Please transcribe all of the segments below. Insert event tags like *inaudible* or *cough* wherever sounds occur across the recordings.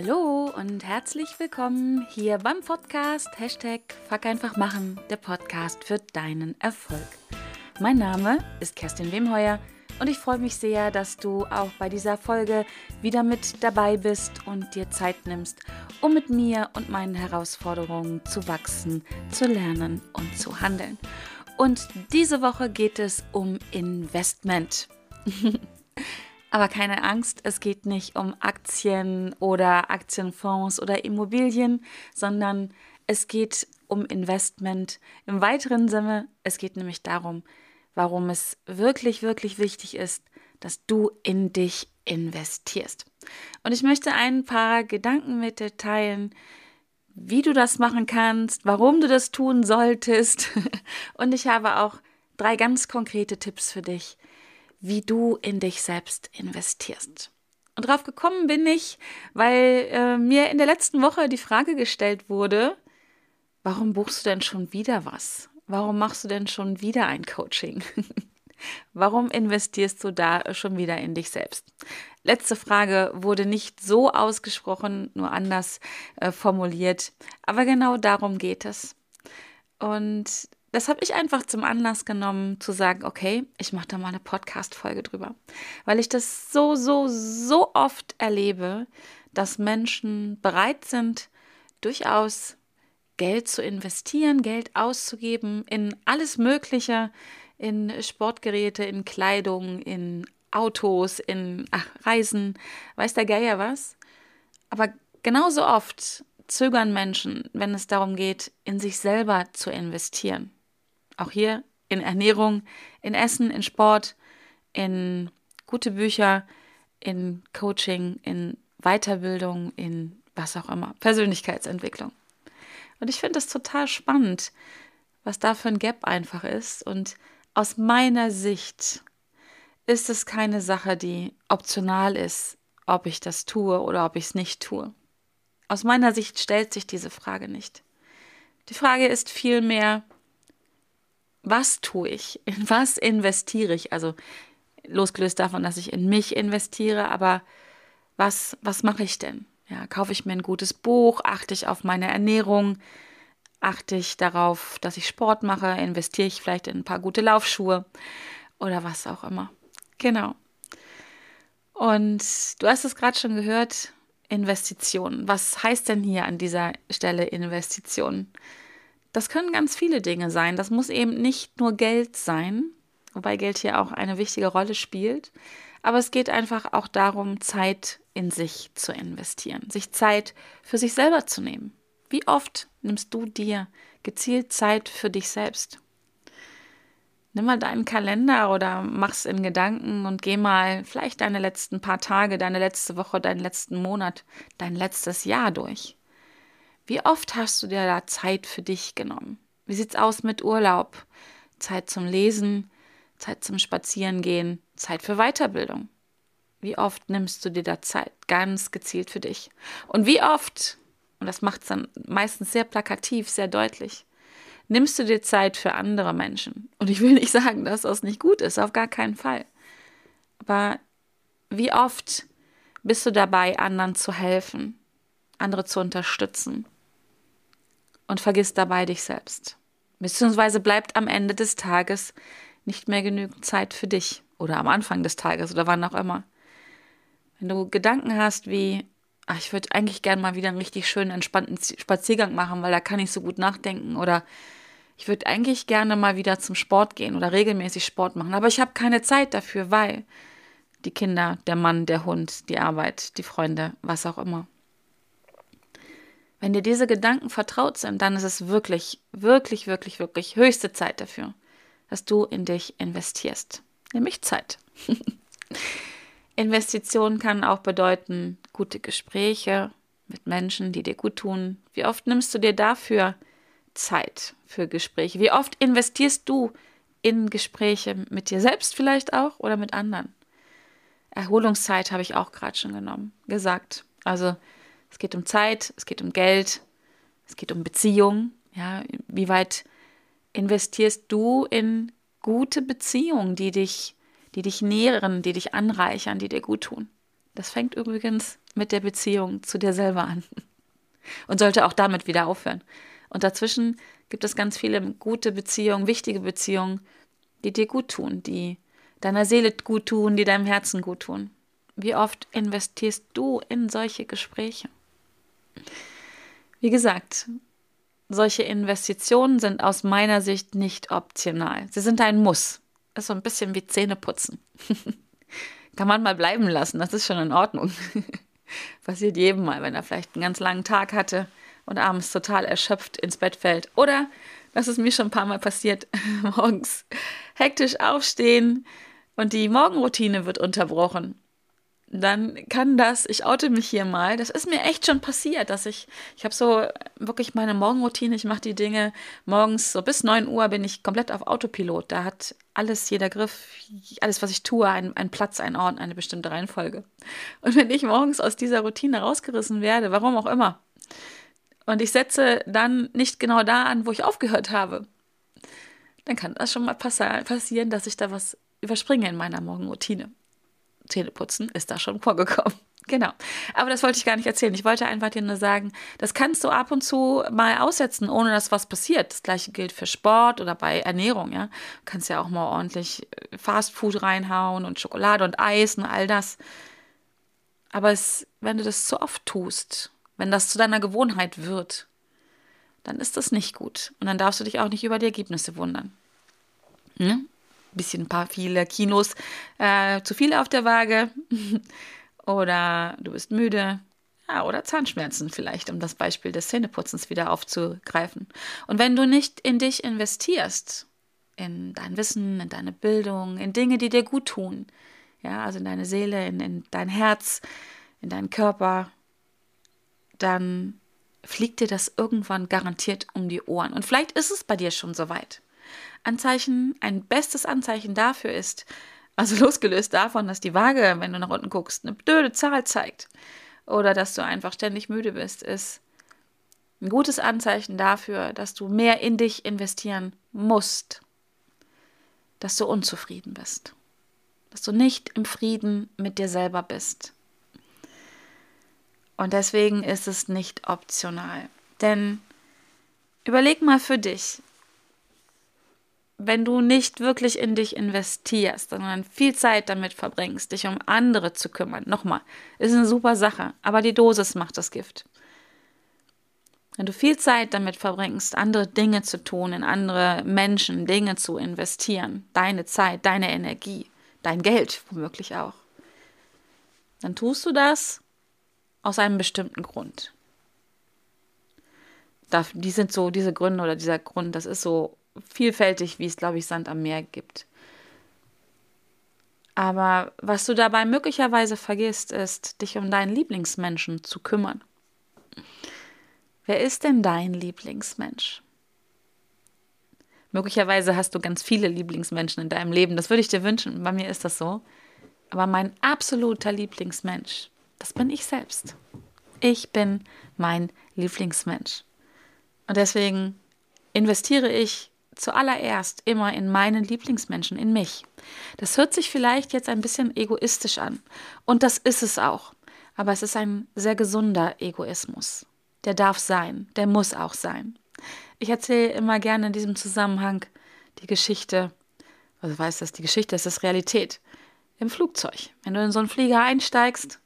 Hallo und herzlich willkommen hier beim Podcast Hashtag Fuck einfach machen, der Podcast für deinen Erfolg. Mein Name ist Kerstin Wemheuer und ich freue mich sehr, dass du auch bei dieser Folge wieder mit dabei bist und dir Zeit nimmst, um mit mir und meinen Herausforderungen zu wachsen, zu lernen und zu handeln. Und diese Woche geht es um Investment. *laughs* Aber keine Angst, es geht nicht um Aktien oder Aktienfonds oder Immobilien, sondern es geht um Investment im weiteren Sinne. Es geht nämlich darum, warum es wirklich, wirklich wichtig ist, dass du in dich investierst. Und ich möchte ein paar Gedanken mit dir teilen, wie du das machen kannst, warum du das tun solltest. *laughs* Und ich habe auch drei ganz konkrete Tipps für dich, wie du in dich selbst investierst. Und drauf gekommen bin ich, weil äh, mir in der letzten Woche die Frage gestellt wurde, warum buchst du denn schon wieder was? Warum machst du denn schon wieder ein Coaching? *laughs* Warum investierst du da schon wieder in dich selbst? Letzte Frage wurde nicht so ausgesprochen, nur anders äh, formuliert, aber genau darum geht es. Und das habe ich einfach zum Anlass genommen, zu sagen, okay, ich mache da mal eine Podcast-Folge drüber. Weil ich das so, so, so oft erlebe, dass Menschen bereit sind, durchaus Geld zu investieren, Geld auszugeben in alles Mögliche, in Sportgeräte, in Kleidung, in Autos, in ach, Reisen, weiß der Geier was. Aber genauso oft zögern Menschen, wenn es darum geht, in sich selber zu investieren. Auch hier in Ernährung, in Essen, in Sport, in gute Bücher, in Coaching, in Weiterbildung, in was auch immer, Persönlichkeitsentwicklung. Und ich finde das total spannend, was da für ein Gap einfach ist. Und aus meiner Sicht ist es keine Sache, die optional ist, ob ich das tue oder ob ich es nicht tue. Aus meiner Sicht stellt sich diese Frage nicht. Die Frage ist vielmehr, was tue ich? In was investiere ich? Also losgelöst davon, dass ich in mich investiere, aber was, was mache ich denn? Ja, kaufe ich mir ein gutes Buch, achte ich auf meine Ernährung, achte ich darauf, dass ich Sport mache, investiere ich vielleicht in ein paar gute Laufschuhe oder was auch immer. Genau. Und du hast es gerade schon gehört, Investitionen. Was heißt denn hier an dieser Stelle Investitionen? Das können ganz viele Dinge sein. Das muss eben nicht nur Geld sein, wobei Geld hier auch eine wichtige Rolle spielt. Aber es geht einfach auch darum, Zeit in sich zu investieren, sich Zeit für sich selber zu nehmen. Wie oft nimmst du dir gezielt Zeit für dich selbst? Nimm mal deinen Kalender oder mach's in Gedanken und geh mal vielleicht deine letzten paar Tage, deine letzte Woche, deinen letzten Monat, dein letztes Jahr durch. Wie oft hast du dir da Zeit für dich genommen? Wie sieht's aus mit Urlaub? Zeit zum Lesen, Zeit zum Spazierengehen, Zeit für Weiterbildung. Wie oft nimmst du dir da Zeit, ganz gezielt für dich? Und wie oft, und das macht es dann meistens sehr plakativ, sehr deutlich, nimmst du dir Zeit für andere Menschen? Und ich will nicht sagen, dass das nicht gut ist, auf gar keinen Fall. Aber wie oft bist du dabei, anderen zu helfen, andere zu unterstützen und vergisst dabei dich selbst? Beziehungsweise bleibt am Ende des Tages nicht mehr genügend Zeit für dich oder am Anfang des Tages oder wann auch immer. Wenn du Gedanken hast wie, ach, ich würde eigentlich gerne mal wieder einen richtig schönen, entspannten Spaziergang machen, weil da kann ich so gut nachdenken oder ich würde eigentlich gerne mal wieder zum Sport gehen oder regelmäßig Sport machen, aber ich habe keine Zeit dafür, weil die Kinder, der Mann, der Hund, die Arbeit, die Freunde, was auch immer. Wenn dir diese Gedanken vertraut sind, dann ist es wirklich, wirklich, wirklich, wirklich höchste Zeit dafür, dass du in dich investierst, nämlich Zeit. *laughs* Investition kann auch bedeuten gute Gespräche mit Menschen, die dir gut tun. Wie oft nimmst du dir dafür Zeit für Gespräche? Wie oft investierst du in Gespräche mit dir selbst vielleicht auch oder mit anderen? Erholungszeit habe ich auch gerade schon genommen, gesagt. Also es geht um Zeit, es geht um Geld, es geht um Beziehungen. Ja, wie weit investierst du in gute Beziehungen, die dich die dich nähren, die dich anreichern, die dir gut tun. Das fängt übrigens mit der Beziehung zu dir selber an *laughs* und sollte auch damit wieder aufhören. Und dazwischen gibt es ganz viele gute Beziehungen, wichtige Beziehungen, die dir gut tun, die deiner Seele gut tun, die deinem Herzen gut tun. Wie oft investierst du in solche Gespräche? Wie gesagt, solche Investitionen sind aus meiner Sicht nicht optional. Sie sind ein Muss. Ist so ein bisschen wie Zähneputzen. *laughs* Kann man mal bleiben lassen, das ist schon in Ordnung. *laughs* Passiert jedem mal, wenn er vielleicht einen ganz langen Tag hatte und abends total erschöpft ins Bett fällt. Oder, das ist mir schon ein paar Mal passiert, *laughs* morgens hektisch aufstehen und die Morgenroutine wird unterbrochen dann kann das, ich oute mich hier mal, das ist mir echt schon passiert, dass ich, ich habe so wirklich meine Morgenroutine, ich mache die Dinge morgens, so bis 9 Uhr bin ich komplett auf Autopilot. Da hat alles, jeder Griff, alles, was ich tue, einen, einen Platz, einen Ort, eine bestimmte Reihenfolge. Und wenn ich morgens aus dieser Routine rausgerissen werde, warum auch immer, und ich setze dann nicht genau da an, wo ich aufgehört habe, dann kann das schon mal passieren, dass ich da was überspringe in meiner Morgenroutine. Zähneputzen ist da schon vorgekommen. *laughs* Genau. Aber das wollte ich gar nicht erzählen. Ich wollte einfach dir nur sagen, das kannst du ab und zu mal aussetzen, ohne dass was passiert. Das gleiche gilt für Sport oder bei Ernährung, ja. Du kannst ja auch mal ordentlich äh, Fastfood reinhauen und Schokolade und Eis und all das. Aber es, wenn du das zu oft tust, wenn das zu deiner Gewohnheit wird, dann ist das nicht gut. Und dann darfst du dich auch nicht über die Ergebnisse wundern. Hm? Bisschen ein paar viele Kinos äh, zu viel auf der Waage *laughs* oder du bist müde. Ja, oder Zahnschmerzen vielleicht, um das Beispiel des Zähneputzens wieder aufzugreifen. Und wenn du nicht in dich investierst, in dein Wissen, in deine Bildung, in Dinge, die dir gut tun, ja, also in deine Seele, in, in dein Herz, in deinen Körper, dann fliegt dir das irgendwann garantiert um die Ohren. Und vielleicht ist es bei dir schon soweit. Anzeichen, ein bestes Anzeichen dafür ist, also *laughs* losgelöst davon, dass die Waage, wenn du nach unten guckst, eine blöde Zahl zeigt oder dass du einfach ständig müde bist, ist ein gutes Anzeichen dafür, dass du mehr in dich investieren musst, dass du unzufrieden bist, dass du nicht im Frieden mit dir selber bist. Und deswegen ist es nicht optional. Denn überleg mal für dich, wenn du nicht wirklich in dich investierst, sondern viel Zeit damit verbringst, dich um andere zu kümmern, nochmal, ist eine super Sache, aber die Dosis macht das Gift. Wenn du viel Zeit damit verbringst, andere Dinge zu tun, in andere Menschen, Dinge zu investieren, deine Zeit, deine Energie, dein Geld womöglich auch, dann tust du das aus einem bestimmten Grund. Die sind so, diese Gründe oder dieser Grund, das ist so vielfältig, wie es, glaube ich, Sand am Meer gibt. Aber was du dabei möglicherweise vergisst, ist, dich um deinen Lieblingsmenschen zu kümmern. Wer ist denn dein Lieblingsmensch? Möglicherweise hast du ganz viele Lieblingsmenschen in deinem Leben. Das würde ich dir wünschen. Bei mir ist das so. Aber mein absoluter Lieblingsmensch, das bin ich selbst. Ich bin mein Lieblingsmensch. Und deswegen investiere ich zuallererst immer in meinen Lieblingsmenschen, in mich. Das hört sich vielleicht jetzt ein bisschen egoistisch an. Und das ist es auch. Aber es ist ein sehr gesunder Egoismus. Der darf sein, der muss auch sein. Ich erzähle immer gerne in diesem Zusammenhang die Geschichte, also weiß das, die Geschichte ist das Realität, im Flugzeug. Wenn du in so einen Flieger einsteigst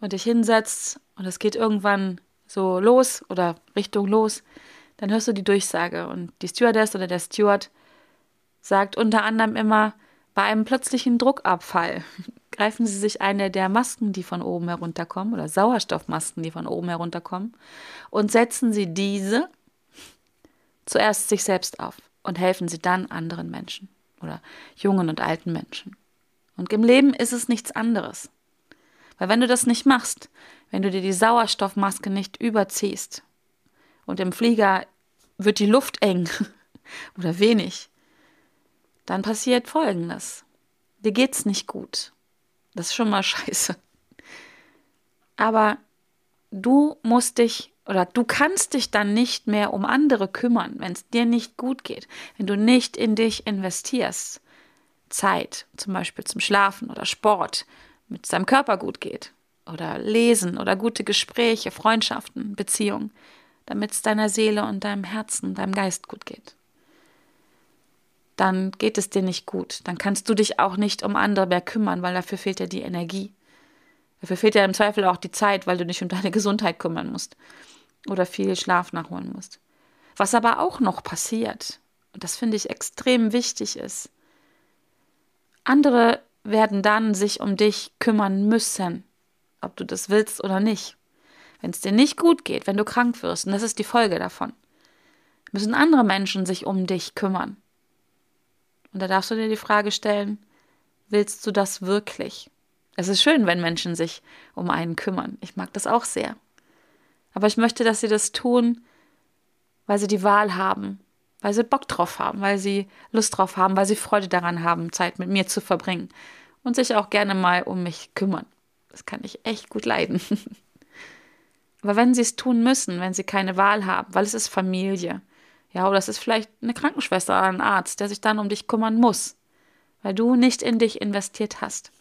und dich hinsetzt und es geht irgendwann so los oder Richtung los, dann hörst du die Durchsage und die Stewardess oder der Steward sagt unter anderem immer, bei einem plötzlichen Druckabfall *laughs* greifen Sie sich eine der Masken, die von oben herunterkommen, oder Sauerstoffmasken, die von oben herunterkommen, und setzen Sie diese zuerst sich selbst auf und helfen Sie dann anderen Menschen oder jungen und alten Menschen. Und im Leben ist es nichts anderes. Weil wenn du das nicht machst, wenn du dir die Sauerstoffmaske nicht überziehst, und im Flieger wird die Luft eng *laughs* oder wenig, dann passiert Folgendes. Dir geht's nicht gut. Das ist schon mal *laughs* scheiße. Aber du musst dich oder du kannst dich dann nicht mehr um andere kümmern, wenn es dir nicht gut geht, wenn du nicht in dich investierst. Zeit, zum Beispiel zum Schlafen oder Sport, mit seinem Körper gut geht. oder Lesen oder gute Gespräche, Freundschaften, Beziehungen, damit es deiner Seele und deinem Herzen, deinem Geist gut geht. Dann geht es dir nicht gut. Dann kannst du dich auch nicht um andere mehr kümmern, weil dafür fehlt dir die Energie. Dafür fehlt dir im Zweifel auch die Zeit, weil du dich um *laughs* deine Gesundheit kümmern musst oder viel Schlaf nachholen musst. Was aber auch noch passiert, und das finde ich extrem wichtig ist, andere werden dann sich um dich kümmern müssen, ob du das willst oder nicht. Wenn es dir nicht gut geht, wenn du krank wirst, und das ist die Folge davon, müssen andere Menschen sich um dich kümmern. Und da darfst du dir die Frage stellen, willst du das wirklich? Es ist schön, wenn Menschen sich um einen kümmern. Ich mag das auch sehr. Aber ich möchte, dass sie das tun, weil sie die Wahl haben, weil sie Bock drauf haben, weil sie Lust drauf haben, weil sie Freude daran haben, Zeit mit mir zu verbringen und sich auch gerne mal um mich kümmern. Das kann ich echt gut leiden. *laughs* Aber wenn sie es tun müssen, wenn sie keine Wahl haben, weil es ist Familie, ja, oder es ist vielleicht eine Krankenschwester oder ein Arzt, der sich dann um dich kümmern muss, weil du nicht in dich investiert hast.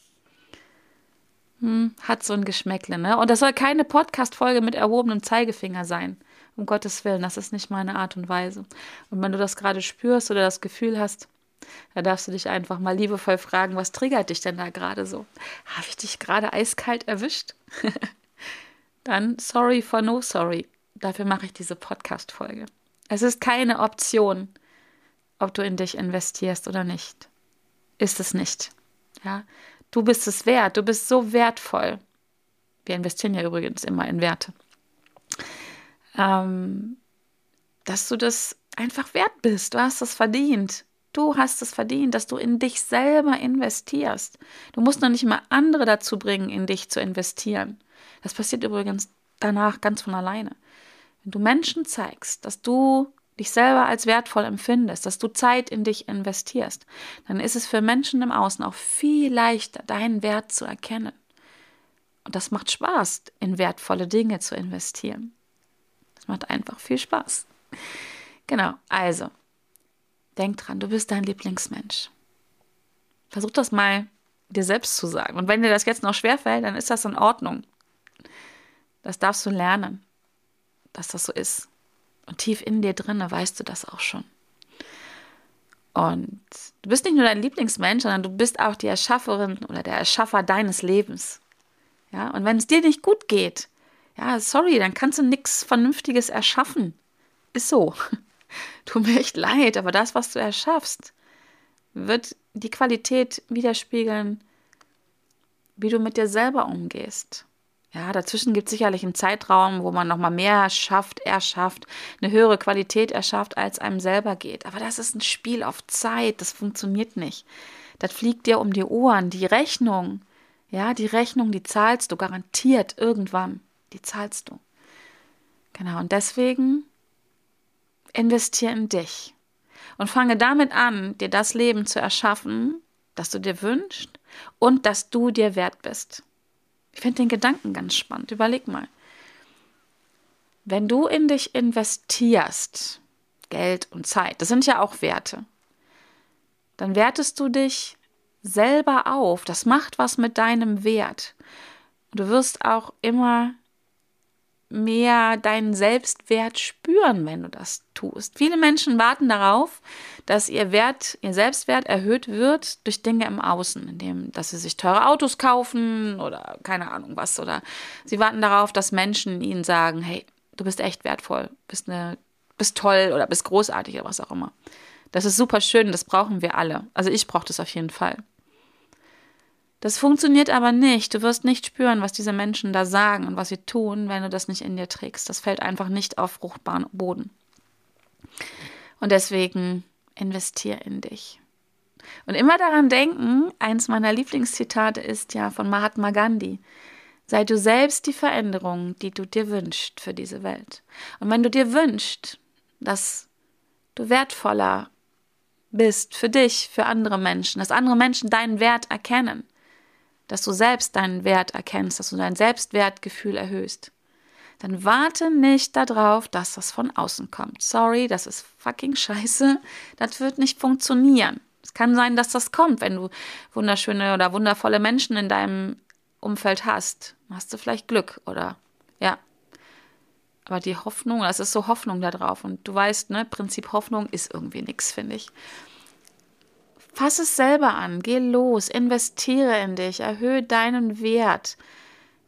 Hm, hat so ein Geschmäckle, ne? Und das soll keine Podcast-Folge mit erhobenem Zeigefinger sein. Um Gottes Willen, das ist nicht meine Art und Weise. Und wenn du das gerade spürst oder das Gefühl hast, da darfst du dich einfach mal liebevoll fragen, was triggert dich denn da gerade so? Habe ich dich gerade eiskalt erwischt? *laughs* Dann sorry for no sorry. Dafür mache ich diese Podcast-Folge. Es ist keine Option, ob du in dich investierst oder nicht. Ist es nicht. Ja, du bist es wert. Du bist so wertvoll. Wir investieren ja übrigens immer in Werte. Ähm, dass du das einfach wert bist. Du hast es verdient. Du hast es verdient, dass du in dich selber investierst. Du musst noch nicht mal andere dazu bringen, in dich zu investieren. Das passiert übrigens danach ganz von alleine. Wenn du Menschen zeigst, dass du dich selber als wertvoll empfindest, dass du Zeit in dich investierst, dann ist es für Menschen im Außen auch viel leichter, deinen Wert zu erkennen. Und das macht Spaß, in wertvolle Dinge zu investieren. Das macht einfach viel Spaß. Genau, also Denk dran, du bist dein Lieblingsmensch. Versuch das mal dir selbst zu sagen. Und wenn dir das jetzt noch schwerfällt, dann ist das in Ordnung. Das darfst du lernen, dass das so ist. Und tief in dir drinne weißt du das auch schon. Und du bist nicht nur dein Lieblingsmensch, sondern du bist auch die Erschafferin oder der Erschaffer deines Lebens. Ja, und wenn es dir nicht gut geht, ja, sorry, dann kannst du nichts Vernünftiges erschaffen. Ist so. *laughs* Tut mir echt leid, aber das, was du erschaffst, wird die Qualität widerspiegeln, wie du mit dir selber umgehst. Ja, dazwischen gibt es sicherlich einen Zeitraum, wo man nochmal mehr schafft, erschafft, eine höhere Qualität erschafft, als einem selber geht. Aber das ist ein Spiel auf Zeit, das funktioniert nicht. Das fliegt dir um die Ohren. Die Rechnung, ja, die Rechnung, die zahlst du garantiert irgendwann. Die zahlst du. Genau, und deswegen investiere in dich und fange damit an, dir das Leben zu erschaffen, das du dir wünschst und das du dir wert bist. Ich finde den Gedanken ganz spannend. Überleg mal. Wenn du in dich investierst, Geld und Zeit, das sind ja auch Werte, dann wertest du dich selber auf. Das macht was mit deinem Wert. Du wirst auch immer mehr deinen Selbstwert spüren, wenn du das tust. Viele Menschen warten darauf, dass ihr Wert, ihr Selbstwert erhöht wird durch Dinge im Außen, indem, dass sie sich teure Autos kaufen oder keine Ahnung was. Oder sie warten darauf, dass Menschen ihnen sagen, hey, du bist echt wertvoll, bist eine, bist toll oder bist großartig oder was auch immer. Das ist super schön, das brauchen wir alle. Also ich brauche das auf jeden Fall. Das funktioniert aber nicht. Du wirst nicht spüren, was diese Menschen da sagen und was sie tun, wenn du das nicht in dir trägst. Das fällt einfach nicht auf fruchtbaren Boden. Und deswegen investier in dich. Und immer daran denken, eins meiner Lieblingszitate ist ja von Mahatma Gandhi. Sei du selbst die Veränderung, die du dir wünschst für diese Welt. Und wenn du dir wünschst, dass du wertvoller bist für dich, für andere Menschen, dass andere Menschen deinen Wert erkennen, dass du selbst deinen Wert erkennst, dass du dein Selbstwertgefühl erhöhst, dann warte nicht darauf, dass das von außen kommt. Sorry, das ist fucking scheiße. Das wird nicht funktionieren. Es kann sein, dass das kommt, wenn du wunderschöne oder wundervolle Menschen in deinem Umfeld hast, Hast du vielleicht Glück oder ja. Aber die Hoffnung, das ist so Hoffnung da drauf. Und du weißt, ne, Prinzip Hoffnung ist irgendwie nichts, finde ich. Fass es selber an, geh los, investiere in dich, erhöhe deinen Wert,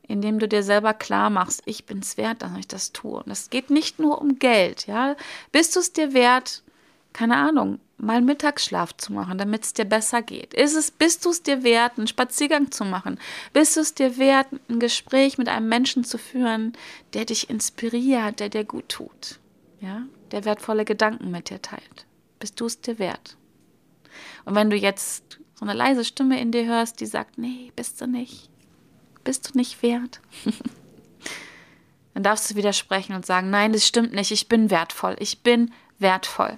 indem du dir selber klar machst, ich bin es wert, dass ich das tue. Und es geht nicht nur um Geld, ja. Bist du es dir wert, keine Ahnung, mal Mittagsschlaf zu machen, damit es dir besser geht? Ist es, bist du es dir wert, einen Spaziergang zu machen? Bist du es dir wert, ein Gespräch mit einem Menschen zu führen, der dich inspiriert, der dir gut tut? Ja, der wertvolle Gedanken mit dir teilt. Bist du es dir wert? Und wenn du jetzt so eine leise Stimme in dir hörst, die sagt, nee, bist du nicht, bist du nicht wert, *laughs* dann darfst du widersprechen und sagen, nein, das stimmt nicht, ich bin wertvoll, ich bin wertvoll.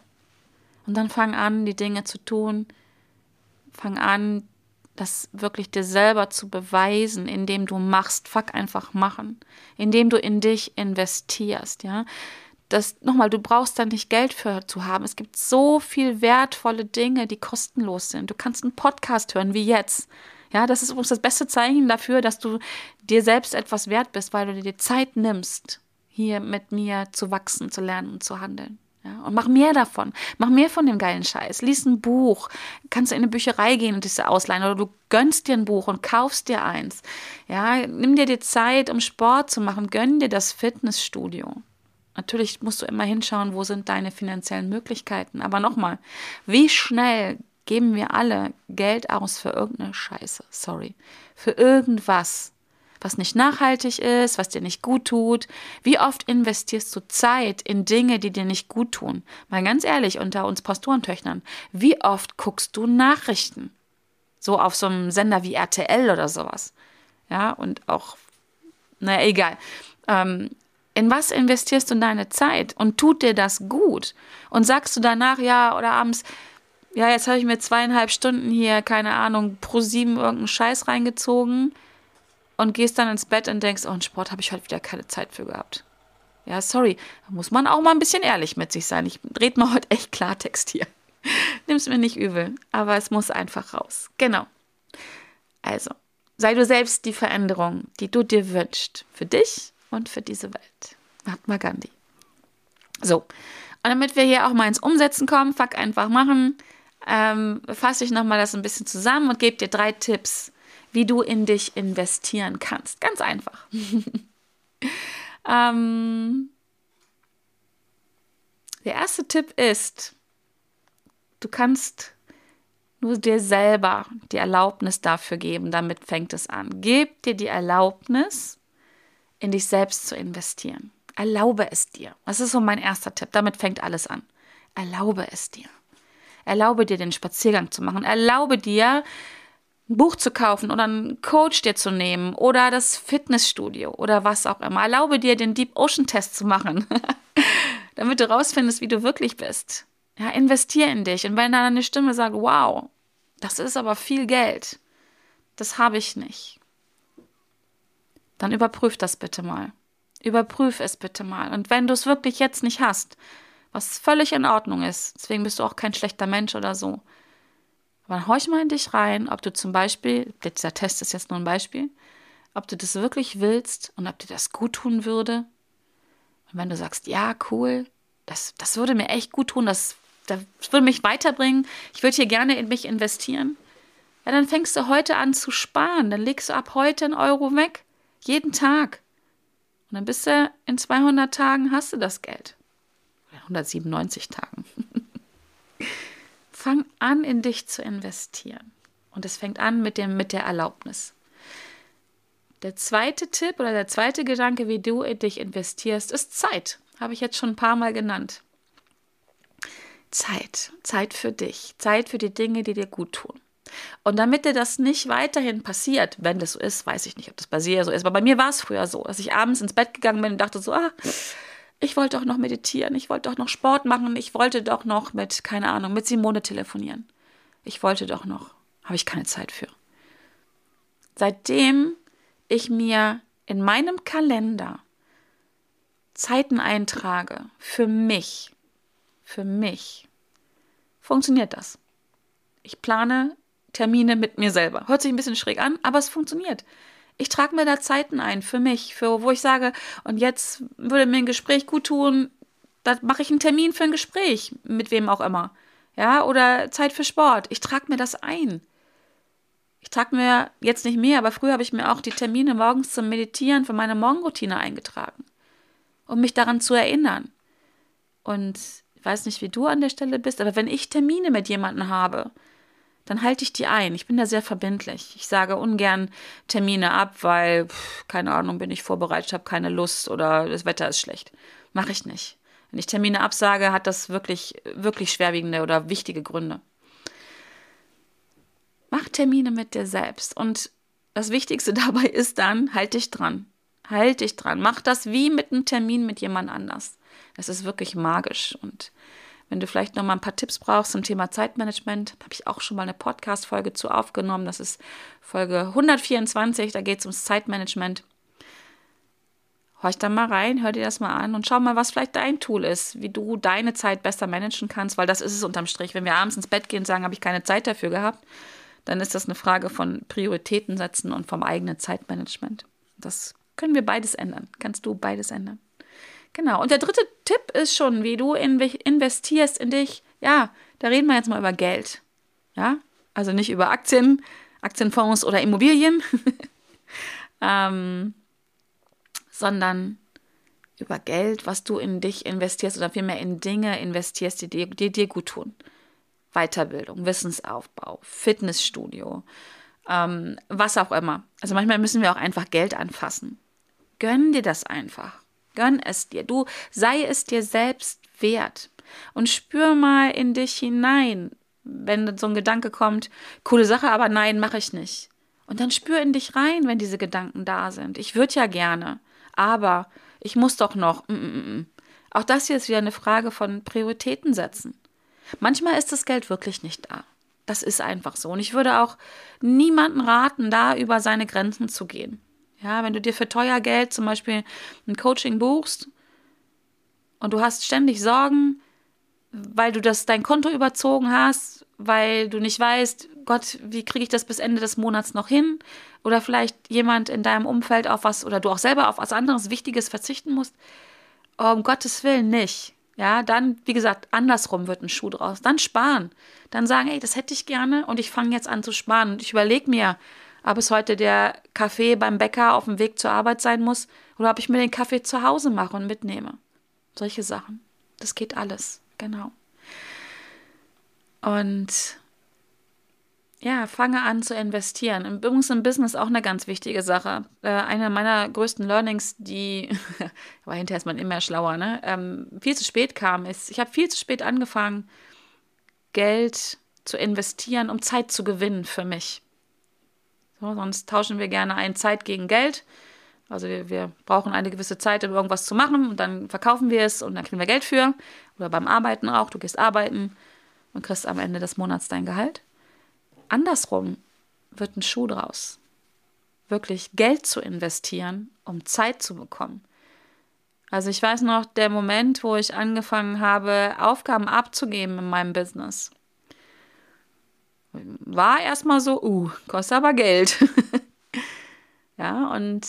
Und dann fang an, die Dinge zu tun. Fang an, das wirklich dir selber zu beweisen, indem du machst. Fuck einfach machen. Indem du in dich investierst, ja. Das, nochmal, du brauchst da nicht Geld für zu haben. Es gibt so viel wertvolle Dinge, die kostenlos sind. Du kannst einen Podcast hören, wie jetzt. Ja, das ist übrigens das beste Zeichen dafür, dass du dir selbst etwas wert bist, weil du dir die Zeit nimmst, hier mit mir zu wachsen, zu lernen und zu handeln. Ja, und mach mehr davon. Mach mehr von dem geilen Scheiß. Lies ein Buch. Kannst du in eine Bücherei gehen und diese ausleihen. Oder du gönnst dir ein Buch und kaufst dir eins. Ja, nimm dir die Zeit, um Sport zu machen. Gönn dir das Fitnessstudio. Natürlich musst du immer hinschauen, wo sind deine finanziellen Möglichkeiten. Aber nochmal, wie schnell geben wir alle Geld aus für irgendeine Scheiße? Sorry. Für irgendwas was nicht nachhaltig ist, was dir nicht gut tut? Wie oft investierst du Zeit in Dinge, die dir nicht gut tun? Mal ganz ehrlich, unter uns Pastorentöchtern, wie oft guckst du Nachrichten? So auf so einem Sender wie RTL oder sowas. Ja, und auch, naja, egal. Ähm, in was investierst du deine Zeit und tut dir das gut? Und sagst du danach, ja, oder abends, ja, jetzt habe ich mir zweieinhalb Stunden hier, keine Ahnung, pro sieben irgendeinen Scheiß reingezogen und gehst dann ins Bett und denkst, oh, einen Sport habe ich heute wieder keine Zeit für gehabt. Ja, sorry, da muss man auch mal ein bisschen ehrlich mit sich sein. Ich rede mal *laughs* heute echt Klartext hier. Nimm's mir nicht übel, aber es muss einfach raus. Genau. Also, sei du selbst die Veränderung, die du dir wünschst, für dich und für diese Welt. Mahatma Gandhi. So, und damit wir hier auch mal ins Umsetzen kommen, fuck einfach machen, ähm, fasse ich nochmal das ein bisschen zusammen und gebe dir drei Tipps, wie du in dich investieren kannst. Ganz einfach. *laughs* ähm, der erste Tipp ist, du kannst nur dir selber die Erlaubnis dafür geben, damit fängt es an. Gib dir die Erlaubnis, in dich selbst zu investieren. Erlaube es dir. Das ist so mein erster Tipp. Damit fängt alles an. Erlaube es dir. Erlaube dir, den Spaziergang zu machen. Erlaube dir, ein Buch zu kaufen oder einen Coach dir zu nehmen oder das Fitnessstudio oder was auch immer. Erlaube dir, den Deep Ocean Test zu machen, *laughs* damit du rausfindest, wie du wirklich bist. Ja, investier in dich. Und wenn dann eine Stimme sagt, wow, das ist aber viel Geld, das habe ich nicht, dann überprüf das bitte mal. Überprüf es bitte mal. Und wenn du es wirklich jetzt nicht hast, was völlig in Ordnung ist, deswegen bist du auch kein schlechter Mensch oder so, aber horch mal in dich rein, ob du zum Beispiel, dieser Test ist jetzt nur ein Beispiel, ob du das wirklich willst und ob dir das gut tun würde. Und wenn du sagst, ja, cool, das, das würde mir echt gut tun, das, das würde mich weiterbringen, ich würde hier gerne in mich investieren, ja, dann fängst du heute an zu sparen. Dann legst du ab heute einen Euro weg. Jeden Tag. Und dann bist du in 200 Tagen, hast du das Geld. 197 Tagen. *laughs* Fang an, in dich zu investieren. Und es fängt an mit, dem, mit der Erlaubnis. Der zweite Tipp oder der zweite Gedanke, wie du in dich investierst, ist Zeit. Habe ich jetzt schon ein paar Mal genannt. Zeit. Zeit für dich. Zeit für die Dinge, die dir gut tun. Und damit dir das nicht weiterhin passiert, wenn das so ist, weiß ich nicht, ob das bei dir so ist, aber bei mir war es früher so, dass ich abends ins Bett gegangen bin und dachte so, ah, ich wollte doch noch meditieren, ich wollte doch noch Sport machen, ich wollte doch noch mit, keine Ahnung, mit Simone telefonieren. Ich wollte doch noch, habe ich keine Zeit für. Seitdem ich mir in meinem Kalender Zeiten eintrage für mich, für mich, funktioniert das. Ich plane Termine mit mir selber. Hört sich ein bisschen schräg an, aber es funktioniert. Ich trage mir da Zeiten ein für mich, für wo ich sage, und jetzt würde mir ein Gespräch gut tun, da mache ich einen Termin für ein Gespräch, mit wem auch immer. Ja, oder Zeit für Sport. Ich trage mir das ein. Ich trage mir jetzt nicht mehr, aber früher habe ich mir auch die Termine morgens zum Meditieren für meine Morgenroutine eingetragen, um mich daran zu erinnern. Und ich weiß nicht, wie du an der Stelle bist, aber wenn ich Termine mit jemandem habe, dann halte ich die ein. Ich bin da sehr verbindlich. Ich sage ungern Termine ab, weil, pff, keine Ahnung, bin ich vorbereitet, habe keine Lust oder das Wetter ist schlecht. Mache ich nicht. Wenn ich Termine absage, hat das wirklich, wirklich schwerwiegende oder wichtige Gründe. Mach Termine mit dir selbst. Und das Wichtigste *laughs* dabei ist dann, halt dich dran. Halt dich dran. Mach das wie mit einem Termin mit jemand anders. Das ist wirklich magisch. Und wenn du vielleicht noch mal ein paar Tipps brauchst zum Thema Zeitmanagement, habe ich auch schon mal eine Podcast-Folge zu aufgenommen. Das ist Folge 124. Da geht es ums Zeitmanagement. Horch da mal rein, hör dir das mal an und schau mal, was vielleicht dein Tool ist, wie du deine Zeit besser managen kannst, weil das ist es unterm Strich. Wenn wir abends ins Bett gehen und sagen, habe ich keine Zeit dafür gehabt, dann ist das eine Frage von Prioritäten setzen und vom eigenen Zeitmanagement. Das können wir beides ändern. Kannst du beides ändern. Genau. Und der dritte Tipp ist schon, wie du investierst in dich. Ja, da reden wir jetzt mal über Geld. Ja, also nicht über Aktien, Aktienfonds oder Immobilien, *laughs* ähm, sondern über Geld, was du in dich investierst oder vielmehr in Dinge investierst, die dir, die dir gut tun. Weiterbildung, Wissensaufbau, Fitnessstudio, ähm, was auch immer. Also manchmal müssen wir auch einfach Geld anfassen. Gönn dir das einfach. Gönn es dir. Du sei es dir selbst wert. Und spür mal in dich hinein, wenn so ein Gedanke kommt, coole Sache, aber nein, mache ich nicht. Und dann spür in dich rein, wenn diese Gedanken da sind. Ich würde ja gerne, aber ich muss doch noch. Mm, mm, mm. Auch das hier ist wieder eine Frage von Prioritäten setzen. Manchmal ist das Geld wirklich nicht da. Das ist einfach so. Und ich würde auch niemanden raten, da über seine Grenzen zu gehen. Ja, wenn du dir für teuer Geld zum Beispiel ein Coaching buchst und du hast ständig Sorgen, weil du das dein Konto überzogen hast, weil du nicht weißt, Gott, wie kriege ich das bis Ende des Monats noch hin? Oder vielleicht jemand in deinem Umfeld auf was oder du auch selber auf was anderes Wichtiges verzichten musst. Um Gottes Willen nicht. Ja, dann, wie gesagt, andersrum wird ein Schuh draus. Dann sparen. Dann sagen, ey, das hätte ich gerne und ich fange jetzt an zu sparen. Und ich überlege mir, ob es heute der Kaffee beim Bäcker auf dem Weg zur Arbeit sein muss oder ob ich mir den Kaffee zu Hause mache und mitnehme. Solche Sachen. Das geht alles. Genau. Und ja, fange an zu investieren. Übrigens im Business auch eine ganz wichtige Sache. Äh, eine meiner größten Learnings, die, *laughs* aber hinterher ist man immer schlauer, ne? Ähm, viel zu spät kam, ist, ich habe viel zu spät angefangen, Geld zu investieren, um Zeit zu gewinnen für mich. So, sonst tauschen wir gerne ein Zeit gegen Geld. Also wir, wir, brauchen eine gewisse Zeit, um irgendwas zu machen und dann verkaufen wir es und dann kriegen wir Geld für. Oder beim Arbeiten auch. Du gehst arbeiten und kriegst am Ende des Monats dein Gehalt. Andersrum wird ein Schuh draus. Wirklich Geld zu investieren, um Zeit zu bekommen. Also ich weiß noch, der Moment, wo ich angefangen habe, Aufgaben abzugeben in meinem Business war erstmal so, uh, kostet aber Geld. *laughs* ja, und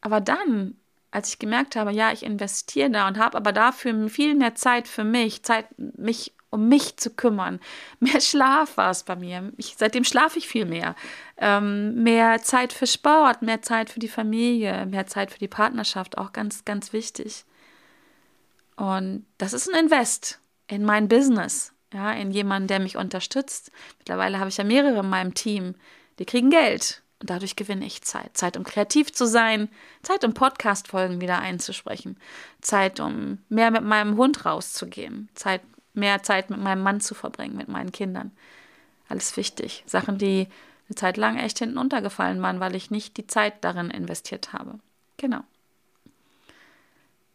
aber dann, als ich gemerkt habe, ja, ich investiere da und habe aber dafür viel mehr Zeit für mich, Zeit, mich um mich zu kümmern. *laughs* Mehr Schlaf war es bei mir. Ich, seitdem schlafe ich viel mehr. Ähm, mehr Zeit für Sport, mehr Zeit für die Familie, mehr Zeit für die Partnerschaft, auch ganz, ganz wichtig. Und das ist ein Invest in mein Business ja, in jemanden, der mich unterstützt. Mittlerweile habe ich ja mehrere in meinem Team, die kriegen Geld und dadurch gewinne ich Zeit. Zeit, um kreativ zu sein, Zeit, um Podcast-Folgen wieder einzusprechen, Zeit, um mehr mit meinem Hund rauszugehen, Zeit, mehr Zeit mit meinem Mann zu verbringen, mit meinen Kindern. Alles wichtig. Sachen, die eine Zeit lang echt hinten untergefallen waren, weil ich nicht die Zeit darin investiert habe. Genau.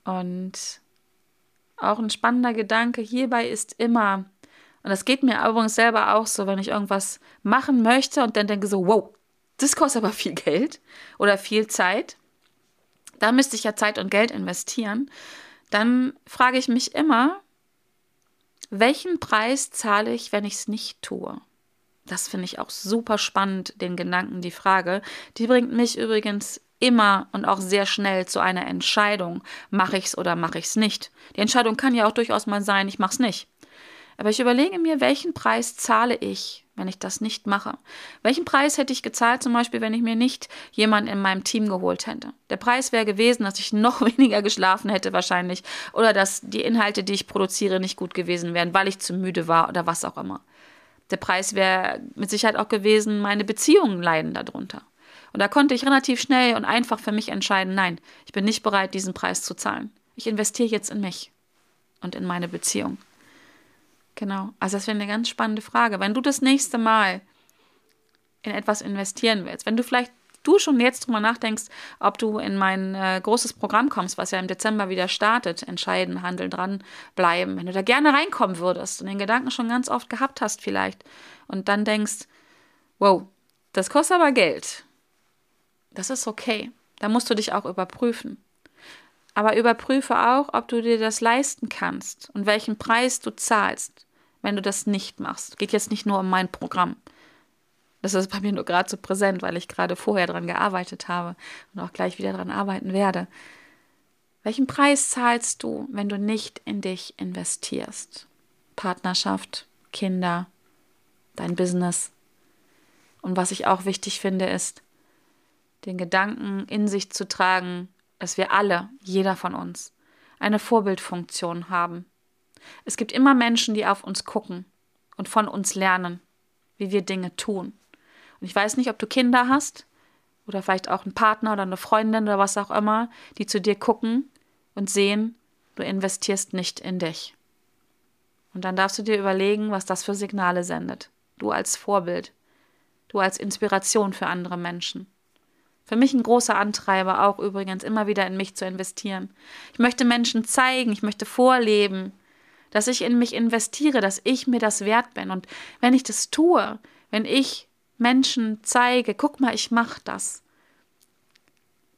Und auch ein spannender Gedanke hierbei ist immer, und das geht mir übrigens selber auch so, wenn ich irgendwas machen möchte und dann denke so, wow, das kostet aber viel Geld oder viel Zeit. Da müsste ich ja Zeit und Geld investieren. Dann frage ich mich immer, welchen Preis zahle ich, wenn ich es nicht tue? Das finde ich auch super spannend, den Gedanken, die Frage. Die bringt mich übrigens immer und auch sehr schnell zu einer Entscheidung. Mache ich es oder mache ich es nicht? Die Entscheidung kann ja auch durchaus mal sein, ich mache es nicht. Aber ich überlege mir, welchen Preis zahle ich, wenn ich das nicht mache? Welchen Preis hätte ich gezahlt, zum Beispiel, wenn ich mir nicht jemanden in meinem Team geholt hätte? Der Preis wäre gewesen, dass ich noch *laughs* weniger geschlafen hätte wahrscheinlich oder dass die Inhalte, die ich produziere, nicht gut gewesen wären, weil ich zu müde war oder was auch immer. Der Preis wäre mit Sicherheit auch gewesen, meine Beziehungen leiden darunter. Und da konnte ich relativ schnell und einfach für mich entscheiden, nein, ich bin nicht bereit, diesen Preis zu zahlen. Ich investiere jetzt in mich und in meine Beziehung. Genau. Also das wäre eine ganz spannende Frage. Wenn du das nächste Mal in etwas investieren willst, wenn du vielleicht du schon jetzt drüber nachdenkst, ob du in mein äh, großes Programm kommst, was ja im Dezember wieder startet, entscheiden, handeln, dranbleiben, wenn du da gerne reinkommen würdest und den Gedanken schon ganz oft gehabt hast vielleicht und dann denkst, wow, das kostet aber Geld. Das ist okay. Da musst du dich auch überprüfen. Aber überprüfe auch, ob du dir das leisten kannst und welchen Preis du zahlst, wenn du das nicht machst. Geht jetzt nicht nur um mein Programm. Das ist bei mir nur gerade so präsent, weil ich gerade vorher dran gearbeitet habe und auch gleich wieder dran arbeiten werde. Welchen Preis zahlst du, wenn du nicht in dich investierst? Partnerschaft, Kinder, dein Business. Und was ich auch wichtig finde, ist, den Gedanken in sich zu tragen, dass wir alle, jeder von uns, eine Vorbildfunktion haben. Es gibt immer Menschen, die auf uns gucken und von uns lernen, wie wir Dinge tun. Und ich weiß nicht, ob du Kinder hast oder vielleicht auch einen Partner oder eine Freundin oder was auch immer, die zu dir gucken und sehen, du investierst nicht in dich. Und dann darfst du dir überlegen, was das für Signale sendet. Du als Vorbild, du als Inspiration für andere Menschen. Für mich ein großer Antreiber auch übrigens, immer wieder in mich zu investieren. Ich möchte Menschen zeigen, ich möchte vorleben, dass ich in mich investiere, dass ich mir das wert bin. Und wenn ich das tue, wenn ich Menschen zeige, guck mal, ich mache das.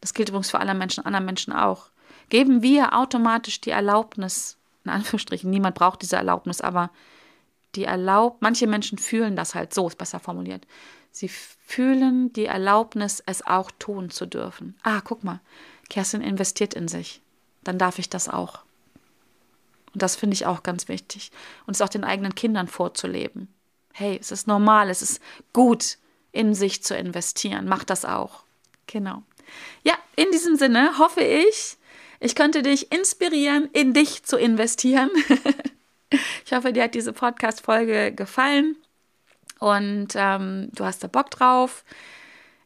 Das gilt übrigens für alle Menschen, anderen Menschen auch. Geben wir automatisch die Erlaubnis, in Anführungsstrichen, niemand braucht diese Erlaubnis, aber die Erlaub, manche Menschen fühlen das halt, so ist besser formuliert. Sie fühlen die Erlaubnis, es auch tun zu dürfen. Ah, guck mal, Kerstin investiert in sich. Dann darf ich das auch. Und das finde ich auch ganz wichtig. Und es auch den eigenen Kindern vorzuleben hey, es ist normal, es ist gut, in sich zu investieren. Mach das auch. Genau. Ja, in diesem Sinne hoffe ich, ich konnte dich inspirieren, in dich zu investieren. *laughs* ich hoffe, dir hat diese Podcast-Folge gefallen und ähm, du hast da Bock drauf.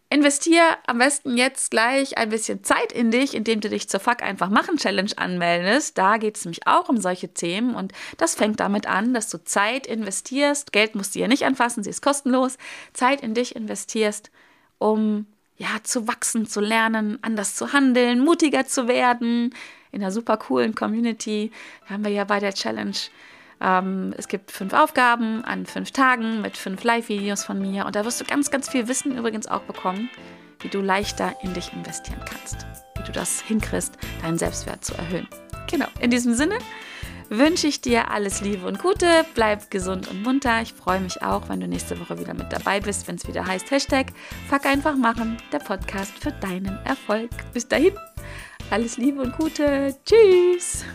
Investier am besten jetzt gleich ein bisschen Zeit in dich, indem du dich zur Fuck einfach machen Challenge anmeldest. Da geht es nämlich auch um solche Themen und das fängt damit an, dass du Zeit investierst. Geld musst du ja nicht anfassen, sie ist kostenlos. Zeit in dich investierst, um ja zu wachsen, zu lernen, anders zu handeln, mutiger zu werden. In einer super coolen Community haben wir ja bei der Challenge ähm, es gibt fünf Aufgaben an fünf Tagen mit fünf Live-Videos von mir und da wirst du ganz, ganz viel Wissen übrigens auch bekommen, wie du leichter in dich investieren kannst, wie du das hinkriegst, deinen Selbstwert zu erhöhen. Genau, in diesem Sinne wünsche ich dir alles Liebe und Gute, bleib gesund und munter. Ich freue mich auch, wenn du nächste Woche wieder mit dabei bist, wenn es wieder heißt Hashtag Fuck einfach machen, der Podcast für deinen Erfolg. Bis dahin, alles Liebe und Gute. Tschüss.